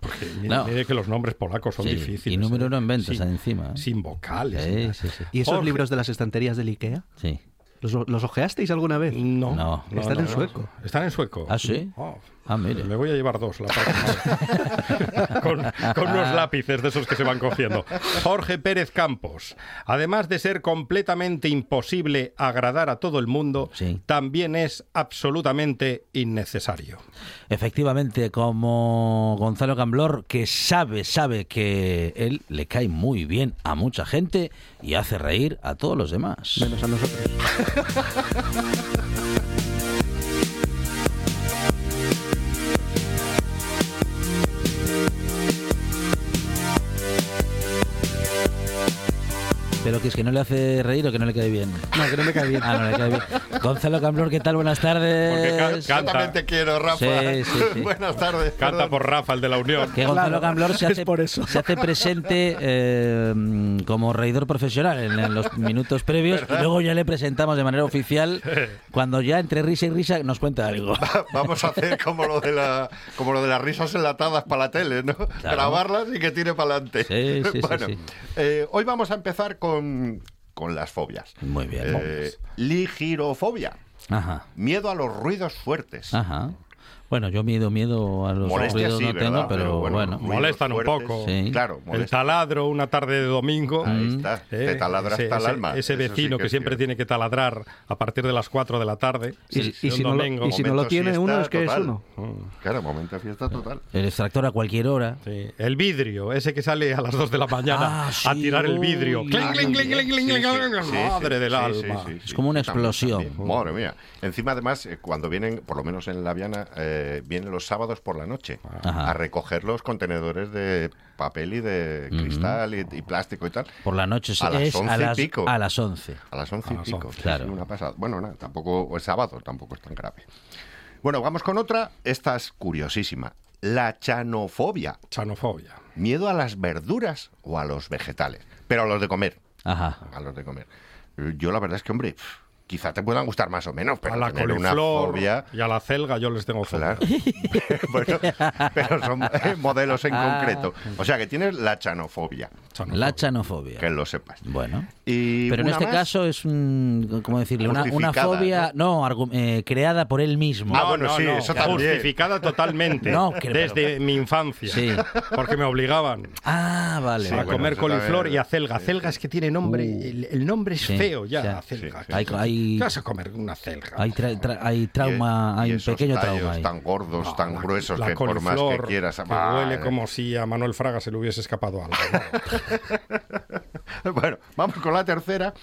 Porque mire,
No.
mire que los nombres polacos son
Sí,
difíciles.
y número
¿eh?
uno en ventas
Sin-
encima, ¿eh?
Sin vocales.
Sí, sí.
¿Y esos
Jorge.
libros de las estanterías del IKEA?
Sí.
¿Los, los ojeasteis alguna vez?
No,
No.
Están en sueco.
Están en sueco.
¿Ah, sí?
Oh,
Ah, mire.
Me voy a llevar dos la próxima. con, con unos lápices de esos que se van cogiendo. Jorge Pérez Campos. Además de ser completamente imposible agradar a todo el mundo,
Sí.
también es absolutamente innecesario.
Efectivamente, como Gonzalo Camblor, que sabe, sabe que él le cae muy bien a mucha gente y hace reír a todos los demás.
Menos a nosotros.
Pero que es que no le hace reír o que no le cae bien.
No, que no me cae bien.
Ah, no le cae bien. Gonzalo Camblor, ¿qué tal? Buenas tardes.
Porque ca-
Yo
canta,
también te quiero, Rafa.
Sí, sí, sí.
Buenas tardes.
canta
perdón.
por Rafa, el de la Unión.
Que Gonzalo
Claro,
Camblor se
es
hace,
por eso.
se hace presente eh, como reidor profesional en, en los minutos previos y luego ya le presentamos de manera oficial cuando ya entre risa y risa nos cuenta algo.
Vamos a hacer como lo de la como lo de las risas enlatadas para la tele, ¿no? Grabarlas y que tire para adelante.
Sí, sí, sí,
bueno,
sí.
eh, hoy vamos a empezar con, con las fobias.
Muy bien.
Eh, ligirofobia.
Ajá,
Miedo a los ruidos fuertes.
ajá. Bueno, yo miedo, miedo a los
Molestia
ruidos
sí,
no
¿verdad?
tengo, pero, bueno.
ruidos
Molestan un poco.
Sí.
Claro,
El
molestan.
taladro una tarde de domingo.
Ahí está.
Eh,
Te taladra
ese,
hasta el alma.
Ese
Eso sí
vecino que,
es
siempre tiene que taladrar a partir de las 4 de la tarde.
Y,
Sí,
y si, no lo, y si no lo tiene uno, es que
total.
es uno.
Claro, momento de fiesta total.
El extractor a cualquier hora.
Sí, El vidrio, ese que sale a las 2 de la mañana
Ah,
a tirar el vidrio. Madre del alma.
Es como una explosión.
Madre mía. Encima, además, eh, cuando vienen, por lo menos en la Viana, eh, vienen los sábados por la noche
Ajá.
a recoger los contenedores de papel y de cristal y, y plástico y tal.
Por la noche
A las
es a
11 y
las,
pico.
a las 11.
A las once
A
y
las
pico.
11,
claro.
una pasada. Bueno, nada, tampoco, es sábado, tampoco es tan grave. Bueno, vamos con otra. Esta es curiosísima. La chanofobia.
Chanofobia.
Miedo a las verduras o a los vegetales. Pero a los de comer.
Ajá.
A los de comer. Yo la verdad es que, hombre, quizá te puedan gustar más o menos, pero
a la
tener una
coliflor
fobia...
y a la celga yo les tengo fobia.
Claro. Bueno, pero son eh, modelos en
Ah.
concreto. O sea que tienes la chanofobia,
La chanofobia.
que lo sepas.
Bueno.
Y
Pero en este
más,
caso es un, ¿cómo decirle? Una, fobia, no, argu- eh, creada por él mismo.
Ah, bueno, sí, eso también.
Justificada totalmente.
No, que-
desde mi infancia.
Sí.
Porque me obligaban
Ah, vale.
Sí,
a
bueno,
comer coliflor
también-
y a celga.
sí,
Celga es que tiene nombre. el, el nombre es
Sí,
feo ya,
ya.
celga.
Hay- hay-
¿Qué vas a comer una celga?
Hay, tra- tra- hay trauma,
y- y
hay un
esos
pequeño trauma ahí.
tan gordos,
No,
tan
la-
gruesos,
la
que por más que quieras...
que
¡Ah!
huele como si a Manuel Fraga se le hubiese escapado algo. ¿no?
Bueno, vamos con la tercera,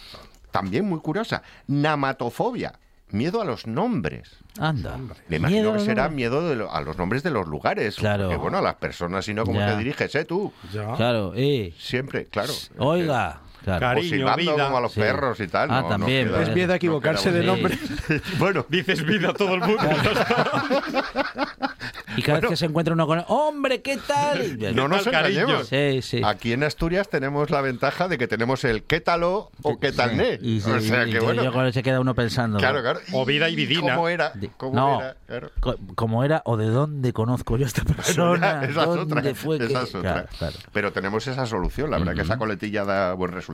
también muy curiosa. Namatofobia, miedo a los nombres.
Anda.
Me imagino
Miedo,
que será miedo de lo- a los nombres de los lugares.
Claro.
Porque, bueno, a las personas, sino cómo
Ya.
te diriges, ¿eh? Tú.
Ya.
Claro, eh.
Siempre, claro.
Oiga. Claro.
Cari-
O silbando
vida.
como a los
Sí.
perros y tal.
Ah,
no, no
también,
queda-
pues.
Es miedo a
no
equivocarse
queda
de nombre.
bueno,
Dices vida a todo el mundo.
Y cada vez que se encuentra uno con... ¡Hombre, qué tal!
no nos
tal, cariño?
engañemos.
Sí, sí.
Aquí en Asturias tenemos la ventaja de que tenemos el qué talo o qué tal ne.
Y, sí,
o sea
y
que
yo-
bueno.
yo creo que se queda uno pensando.
Claro, claro.
O vida y vidina.
¿Cómo era? ¿Cómo
no,
era? Claro.
como era o de dónde conozco yo a esta persona.
esa es
¿Dónde
otra.
fue que-
esa es otra.
Claro, claro.
Pero tenemos esa solución. La verdad que esa coletilla da buen resultado.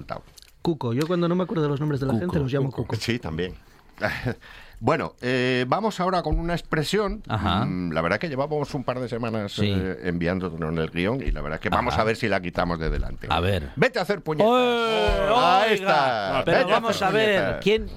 Cuco. Yo cuando no me acuerdo de los nombres de la
Cuco,
gente los llamo Cuco.
Sí, también. Bueno, eh, vamos ahora con una expresión.
Ajá.
Mm, La verdad que llevamos un par de semanas
Sí.
eh, enviándonos en el guion y la verdad que vamos a ver si la quitamos de delante.
A ver.
Vete a hacer puñetas.
¡Eh,
Ahí
oiga!
está.
Pero
Vete
vamos a ver,
puñetas.
¿quién...?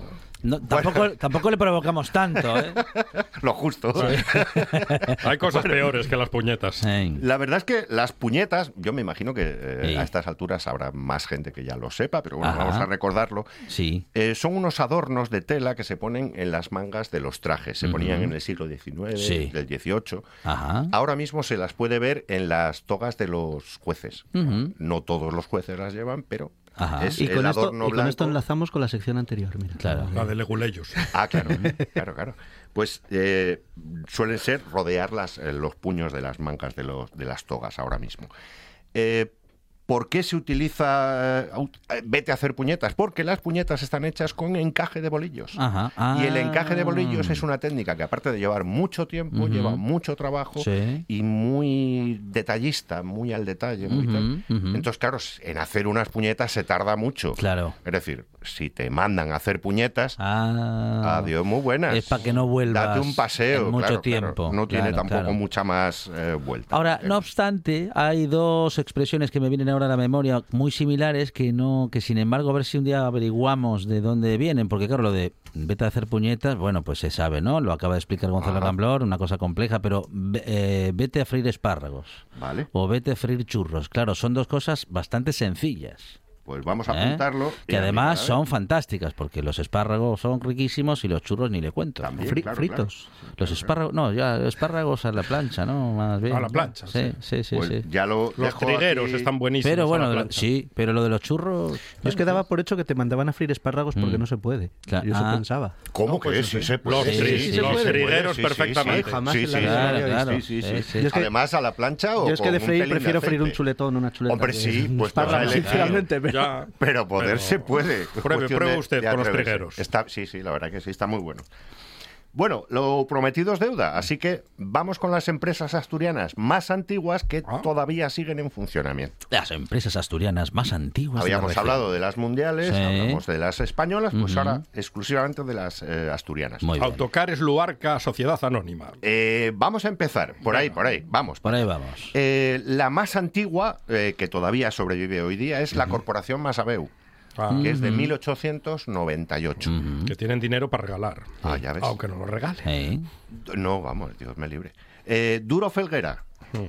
No, tampoco, tampoco le provocamos tanto, ¿eh?
Lo justo.
Hay cosas peores que las puñetas.
La verdad es que las puñetas, yo me imagino que eh,
Sí.
a estas alturas habrá más gente que ya lo sepa, pero bueno,
Ajá.
vamos a recordarlo.
Sí.
Eh, son unos adornos de tela que se ponen en las mangas de los trajes. Se ponían en el siglo XIX,
Sí.
del XVIII.
Ajá.
Ahora mismo se las puede ver en las togas de los jueces. No todos los jueces las llevan, pero
Ajá.
es
Y
el
con, esto,
adorno
y con esto enlazamos con la sección anterior. Mira.
Claro.
La de leguleyos.
Ah, claro, claro, claro. Pues eh, suelen ser rodear las, eh, los puños de las mangas de, los, de las togas ahora mismo. Eh, ¿Por qué se utiliza eh, eh, vete a hacer puñetas? Porque las puñetas están hechas con encaje de bolillos.
Ajá.
Y el encaje de
Ah.
bolillos es una técnica que aparte de llevar mucho tiempo, lleva mucho trabajo
Sí.
y muy detallista, muy al detalle. muy tal. Entonces, claro, en hacer unas puñetas se tarda mucho.
Claro.
Es decir, si te mandan a hacer puñetas,
Ah.
adiós, muy buenas.
Es para que no vuelvas
Date un paseo.
en mucho
claro, claro.
tiempo.
No tiene tampoco mucha más eh, vuelta.
Ahora, no obstante, hay dos expresiones que me vienen ahora a la memoria muy similares que no, que sin embargo, a ver si un día averiguamos de dónde vienen, porque claro, lo de vete a hacer puñetas, bueno, pues se sabe, ¿no? Lo acaba de explicar Gonzalo. Ramblor, una cosa compleja, pero eh, vete a freír espárragos
Vale,
o vete a freír churros. Claro, son dos cosas bastante sencillas.
Pues vamos a
¿eh?
apuntarlo.
Que además son fantásticas, porque los espárragos son riquísimos y los churros ni le cuento.
También,
Fri-
claro,
fritos.
claro.
Los espárragos, no, ya espárragos a la plancha, ¿no? Más bien.
A la plancha,
Sí, sí, sí.
Pues
sí.
ya lo
Los trigueros
aquí.
están buenísimos.
Pero
a la
bueno, sí, pero lo de los churros.
Yo es que daba por hecho que te mandaban a freír espárragos porque
Mm.
no se puede.
Claro.
Yo eso
Ah.
pensaba.
¿Cómo
No, pues
que
sí.
sí se puede?
Los
Sí, sí
los trigueros perfectamente.
sí,
Jamás
sí,
en la
Además, a la plancha o
Yo es que de freír prefiero freír un chuletón, una chuleta.
Hombre, sí, pues
espárrago,
nos ha elegido.
sinceramente, pero-
Ya,
Pero poder
pero-
se puede.
Pruebe- pruebe usted
de
con los trigueros.
Está, sí, sí, la verdad que sí, está muy bueno. Bueno, lo prometido es deuda, así que vamos con las empresas asturianas más antiguas que
Ah.
todavía siguen en funcionamiento.
Las empresas asturianas más antiguas. de la
Habíamos hablado de las mundiales,
Sí.
hablamos de las españolas, pues
Ujú.
ahora exclusivamente de las eh, asturianas.
Muy bien.
Autocares Luarca, Sociedad Anónima.
Eh, vamos a empezar, por ahí, por ahí, vamos.
Por ahí vamos.
Eh, la más antigua, eh, que todavía sobrevive hoy día, es la Corporación Masabeu,
Ah,
que es de 1898.
Ujú.
Que tienen dinero para regalar.
Ah, ya ves.
Aunque no lo regalen.
No, vamos, Dios me libre. Eh, Duro Felguera,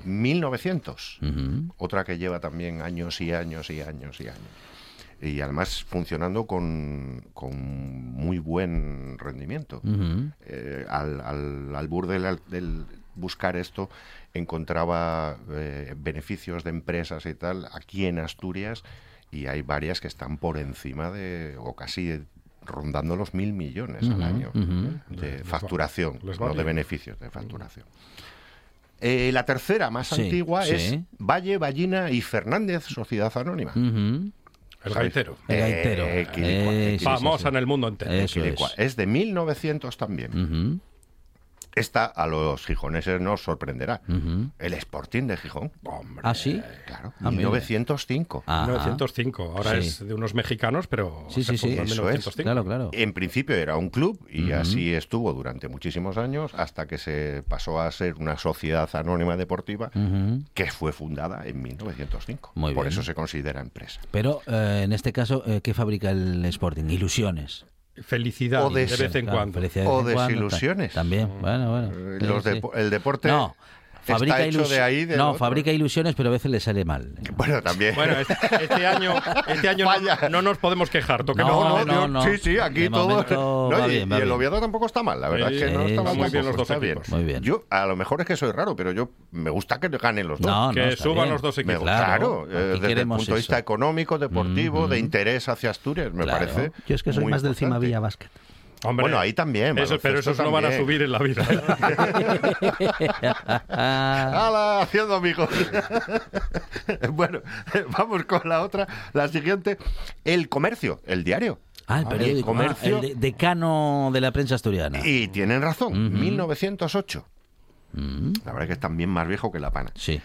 1900.
Ujú.
Otra que lleva también años y años y años y años. Y además funcionando con, con muy buen rendimiento. Eh, al, al albur del, del buscar esto, encontraba eh, beneficios de empresas y tal aquí en Asturias y hay varias que están por encima de, o casi rondando los mil millones al año de
Les
facturación,
les va
no de beneficios, de facturación. Eh, la tercera, más
Sí,
antigua,
sí.
es Valle, Ballina y Fernández, Sociedad Anónima.
El gaitero.
El gaitero.
Eh, Quilicua,
Eh, sí, sí,
Famosa
sí.
en el mundo entero.
Es.
Es de 1900 también. Esta a los gijoneses nos sorprenderá. El Sporting de Gijón.
Hombre.
¿Ah, sí?
Claro,
Ah, mira.
1905.
Ajá.
1905. Ahora
Sí.
es de unos mexicanos, pero
Sí, sí, sí.
fundó en
Eso es.
1905.
Claro, claro.
En principio era un club y así estuvo durante muchísimos años hasta que se pasó a ser una sociedad anónima deportiva que fue fundada en 1905.
Muy
Por
bien.
eso se considera empresa.
Pero eh, en este caso, eh, ¿qué fabrica el Sporting? Ilusiones.
Felicidad
O
de, vez en
Claro,
cuando.
O
cuando,
desilusiones.
ta- También, bueno, bueno. Sí,
los
sí.
depo- el deporte
No, fabrica
está hecho
ilus-
de ahí. del
No,
otro.
fabrica ilusiones, pero a veces le sale mal.
Bueno, también.
Bueno, este, este año, este año no, no nos podemos quejar. Toque
No,
no,
no,
yo-
no.
Sí, sí, aquí
De
todo.
va
y,
bien, va
y el. Oviedo tampoco está mal, la verdad
Sí,
es que no está mal.
muy bien
los dos
está
equipos.
Muy bien.
Yo, a lo mejor es que soy raro, pero yo me gusta que ganen los dos.
No,
Que suban
bien.
los dos equipos.
claro,
Claro,
eh, desde el punto de vista económico, deportivo, de interés hacia Asturias, me
Claro.
parece.
Yo es que soy más del
importante.
Cimavilla Básquet.
Hombre,
Bueno, ahí también.
eso, pero esos no van a subir en la vida.
¡Hala! Haciendo amigos. bueno, vamos con la otra. La siguiente. El comercio, el diario.
Ah, el periódico. ah,
comercio.
el de- decano de la prensa asturiana.
Y tienen razón,
Ujú.
1908.
Mm,
La verdad que es también más viejo que la pana.
sí.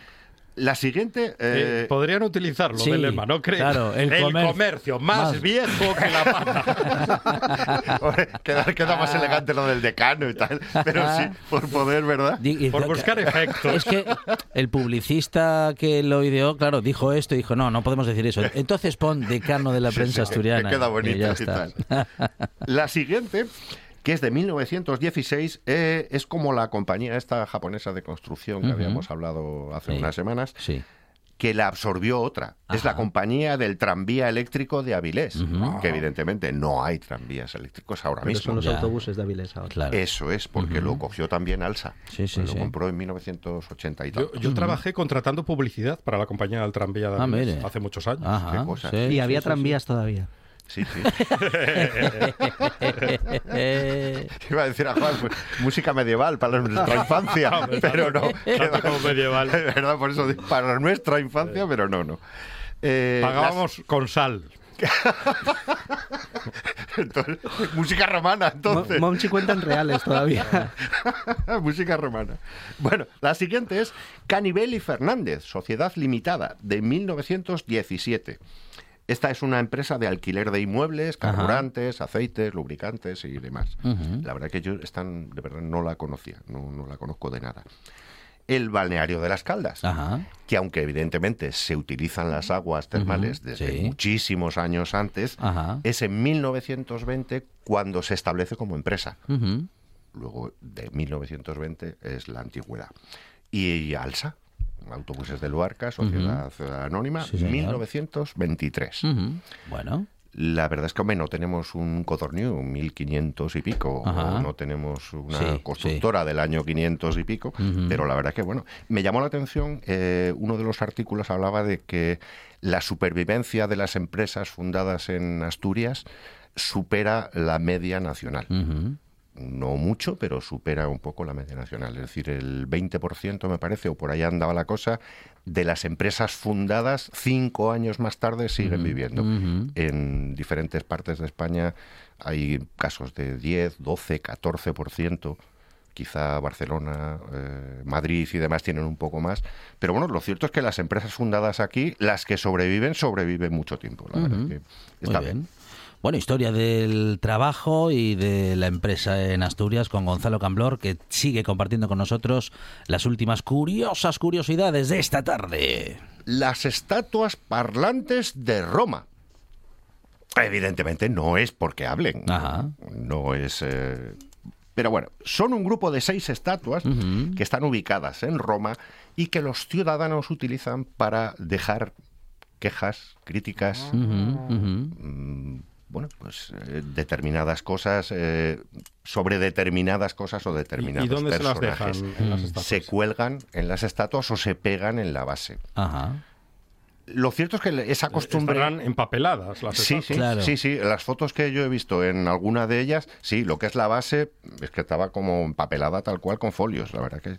La siguiente...
Eh,
eh,
podrían utilizarlo
sí,
de lema, ¿no crees?
claro, el comercio.
más,
Más-
viejo que la pata.
queda, queda más elegante lo del decano y tal. Pero sí, por poder, ¿verdad?
Por buscar efectos.
Es que el publicista que lo ideó, claro, dijo esto y dijo, no, no podemos decir eso. Entonces pon decano de la
Sí,
prensa
sí,
asturiana.
que queda
y
bonito y tal. La siguiente, que es de 1916, eh, es como la compañía esta japonesa de construcción que habíamos hablado hace
Sí.
unas semanas,
Sí.
que la absorbió otra. Es la compañía del tranvía eléctrico de Avilés, que evidentemente no hay tranvías eléctricos ahora
Pero
mismo.
son los
Ya.
autobuses de Avilés ahora.
Claro.
Eso es, porque lo cogió también Alsa.
Sí, sí,
lo
sí.
compró en 1980 y
Yo, trabajé contratando publicidad para la compañía del tranvía de
Ah,
Avilés hace muchos años.
Ajá,
qué cosa.
sí,
Y había
sí,
tranvías todavía.
Sí, sí. Iba a decir a Juan, pues, música medieval para nuestra infancia, pero no.
Tanto como medieval.
Verdad, por eso digo, para nuestra infancia, pero no, no. Eh,
Pagábamos con sal.
entonces, música romana, entonces.
Monchi cuentan reales todavía.
música romana. Bueno, la siguiente es Canibel y Fernández, Sociedad Limitada, de 1917. Esta es una empresa de alquiler de inmuebles,
Ajá.
carburantes, aceites, lubricantes y demás. La verdad que yo están, de verdad no la conocía, no, no la conozco de nada. El balneario de las Caldas,
Ajá.
que aunque evidentemente se utilizan las aguas termales desde
sí.
muchísimos años antes,
Ajá.
es en 1920 cuando se establece como empresa. Luego de 1920 es la antigüedad. Y Alsa, Autobuses de Luarca, Sociedad Anónima,
Sí, señor.
1923.
Ujú. Bueno.
La verdad es que, hombre, no tenemos un Codorniu, 1500 y pico,
Ajá.
o no tenemos una
Sí,
constructora del año 500 y pico, pero la verdad que, bueno, me llamó la atención, eh, uno de los artículos hablaba de que la supervivencia de las empresas fundadas en Asturias supera la media nacional. No mucho, pero supera un poco la media nacional. Es decir, el 20% me parece, o por ahí andaba la cosa, de las empresas fundadas cinco años más tarde siguen viviendo. En diferentes partes de España hay casos de 10, 12, 14%. Quizá Barcelona, eh, Madrid y demás tienen un poco más. Pero bueno, lo cierto es que las empresas fundadas aquí, las que sobreviven, sobreviven mucho tiempo. La verdad es que
Muy
está
bien.
bien.
Bueno, historia del trabajo y de la empresa en Asturias con Gonzalo Camblor, que sigue compartiendo con nosotros las últimas curiosas curiosidades de esta tarde.
Las estatuas parlantes de Roma. Evidentemente no es porque hablen.
Ajá.
No es. eh, Pero bueno, son un grupo de seis estatuas que están ubicadas en Roma y que los ciudadanos utilizan para dejar quejas, críticas, mm, bueno, pues eh, determinadas cosas, eh, sobre determinadas cosas o
¿Y,
determinados
y dónde se las dejan
personajes.
en las
Mm.
estatuas?
Se cuelgan en las estatuas o se pegan en la base.
Ajá.
Lo cierto es que esa costumbre...
Estarán empapeladas las
Sí,
estatuas.
sí,
Claro.
sí, sí. Las fotos que yo he visto en alguna de ellas, sí, lo que es la base es que estaba como empapelada tal cual con folios, la verdad que.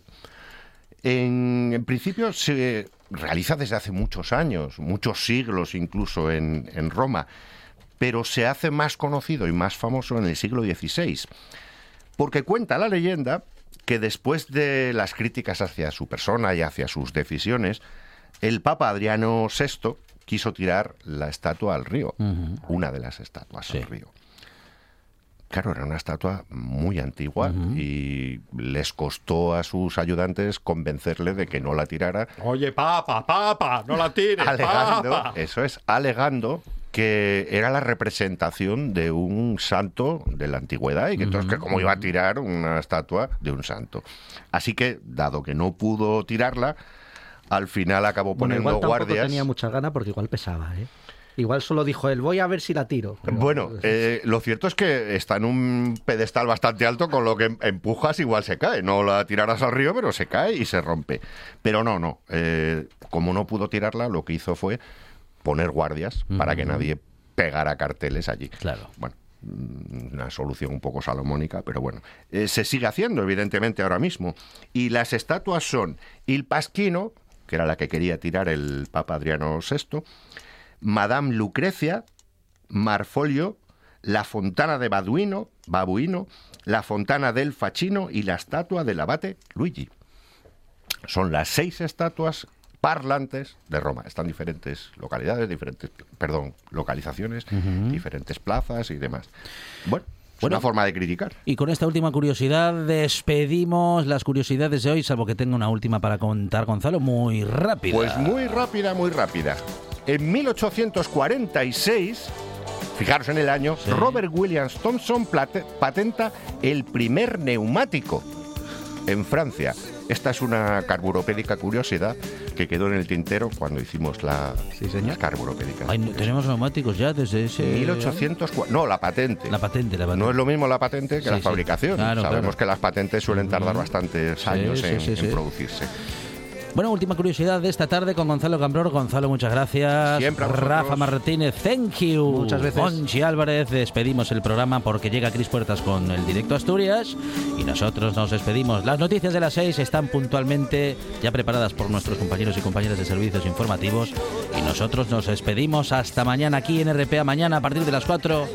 En, en principio se realiza desde hace muchos años, muchos siglos incluso en, en Roma, pero se hace más conocido y más famoso en el siglo XVI, porque cuenta la leyenda que después de las críticas hacia su persona y hacia sus decisiones, el Papa Adriano VI quiso tirar la estatua al río, una de las estatuas al río. Claro, era una estatua muy antigua y les costó a sus ayudantes convencerle de que no la tirara.
Oye, papa, papa, no la tires,
alegando,
papa.
eso es, alegando que era la representación de un santo de la antigüedad y que entonces que cómo iba a tirar una estatua de un santo. Así que, dado que no pudo tirarla, al final acabó
Bueno,
poniendo
igual tampoco
guardias.
tenía mucha gana porque igual pesaba, ¿eh? Igual solo dijo él, voy a ver si la tiro. Pero-
Bueno, eh, lo cierto es que está en un pedestal bastante alto, con lo que empujas igual se cae. No la tirarás al río, pero se cae y se rompe. Pero no, no. eh, como no pudo tirarla, lo que hizo fue poner guardias para que nadie pegara carteles allí.
Claro.
Bueno, mm, una solución un poco salomónica, pero bueno. Eh, se sigue haciendo, evidentemente, ahora mismo. Y las estatuas son Il Pasquino, que era la que quería tirar el Papa Adriano VI, Madame Lucrecia, Marfolio, la fontana de Baduino, Babuino, la fontana del Facino y la estatua del abate Luigi. Son las seis estatuas parlantes de Roma. Están diferentes localidades, diferentes, perdón, localizaciones, diferentes plazas y demás. Bueno, es
Bueno.
una forma de criticar.
Y con esta última curiosidad despedimos las curiosidades de hoy, salvo que tenga una última para contar, Gonzalo, muy rápida.
Pues muy rápida, muy rápida. En 1846, fijaros en el año,
Sí.
Robert Williams Thompson patenta el primer neumático en Francia. Esta es una carburopédica curiosidad que quedó en el tintero cuando hicimos la,
Sí.
Ay, no- tenemos neumáticos ya desde ese...
1804, no, la patente.
La patente, la patente.
No es lo mismo la patente que
Sí,
la
sí.
fabricación.
Claro,
Sabemos
claro.
que las patentes suelen tardar bastantes años en, producirse.
Bueno, última curiosidad de esta tarde con Gonzalo Cambror. Gonzalo, muchas gracias.
Siempre.
Rafa Martínez, thank you.
Muchas veces.
Monchi Álvarez, despedimos el programa porque llega Cris Puertas con el directo Asturias y nosotros nos despedimos. Las noticias de las seis están puntualmente ya preparadas por nuestros compañeros y compañeras de servicios informativos y nosotros nos despedimos hasta mañana aquí en RPA. Mañana a partir de las 4.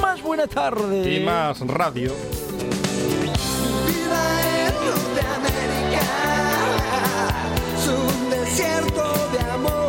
Más buena tarde.
Y más radio.
Desierto de amor.